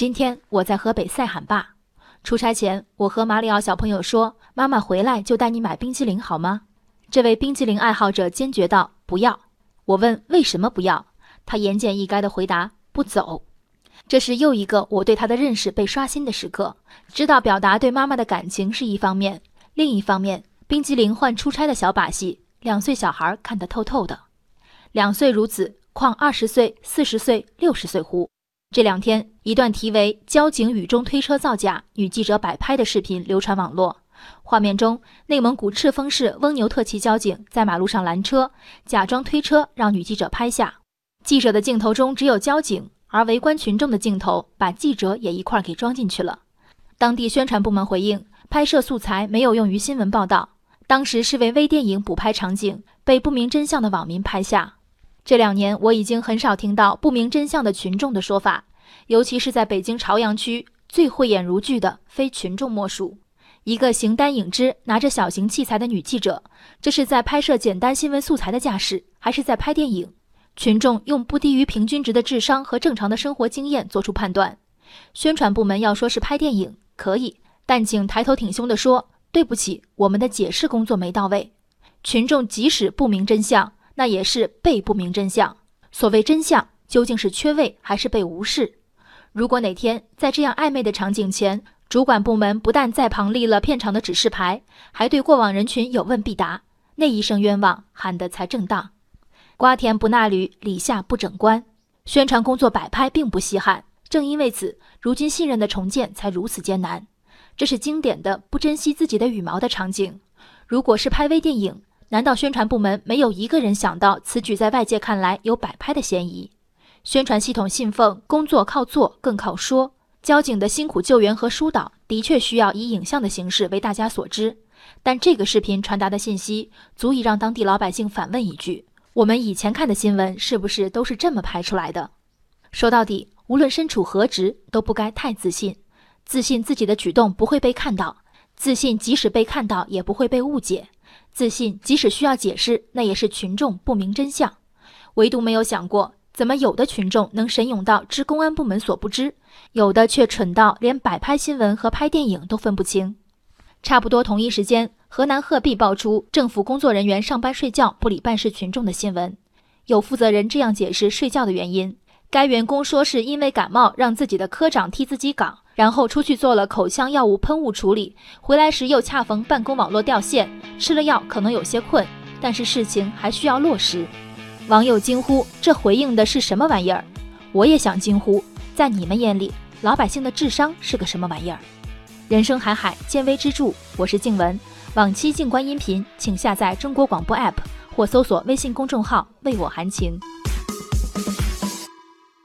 今天我在河北塞罕坝出差前，我和马里奥小朋友说：“妈妈回来就带你买冰激凌好吗？”这位冰激凌爱好者坚决道：“不要。”我问为什么不要，他言简意赅地回答：“不走。”这是又一个我对他的认识被刷新的时刻。知道表达对妈妈的感情是一方面，另一方面，冰激凌换出差的小把戏，两岁小孩看得透透的。两岁如此，况二十岁、四十岁、六十岁乎？这两天，一段题为“交警雨中推车造假，女记者摆拍”的视频流传网络。画面中，内蒙古赤峰市翁牛特旗交警在马路上拦车，假装推车让女记者拍下。记者的镜头中只有交警，而围观群众的镜头把记者也一块给装进去了。当地宣传部门回应，拍摄素材没有用于新闻报道，当时是为微电影补拍场景，被不明真相的网民拍下。这两年，我已经很少听到不明真相的群众的说法，尤其是在北京朝阳区，最慧眼如炬的非群众莫属。一个形单影只、拿着小型器材的女记者，这是在拍摄简单新闻素材的架势，还是在拍电影？群众用不低于平均值的智商和正常的生活经验做出判断。宣传部门要说是拍电影可以，但请抬头挺胸地说对不起，我们的解释工作没到位。群众即使不明真相。那也是被不明真相。所谓真相，究竟是缺位还是被无视？如果哪天在这样暧昧的场景前，主管部门不但在旁立了片场的指示牌，还对过往人群有问必答，那一声冤枉喊得才正当。瓜田不纳履，李下不整官。宣传工作摆拍并不稀罕，正因为此，如今信任的重建才如此艰难。这是经典的不珍惜自己的羽毛的场景。如果是拍微电影。难道宣传部门没有一个人想到此举在外界看来有摆拍的嫌疑？宣传系统信奉工作靠做更靠说，交警的辛苦救援和疏导的确需要以影像的形式为大家所知。但这个视频传达的信息足以让当地老百姓反问一句：我们以前看的新闻是不是都是这么拍出来的？说到底，无论身处何职，都不该太自信，自信自己的举动不会被看到，自信即使被看到也不会被误解。自信，即使需要解释，那也是群众不明真相。唯独没有想过，怎么有的群众能神勇到知公安部门所不知，有的却蠢到连摆拍新闻和拍电影都分不清。差不多同一时间，河南鹤壁爆出政府工作人员上班睡觉不理办事群众的新闻。有负责人这样解释睡觉的原因：该员工说是因为感冒，让自己的科长替自己岗。然后出去做了口腔药物喷雾处理，回来时又恰逢办公网络掉线，吃了药可能有些困，但是事情还需要落实。网友惊呼：“这回应的是什么玩意儿？”我也想惊呼：在你们眼里，老百姓的智商是个什么玩意儿？人生海海，见微知著。我是静文，往期静观音频，请下载中国广播 APP 或搜索微信公众号“为我含情”。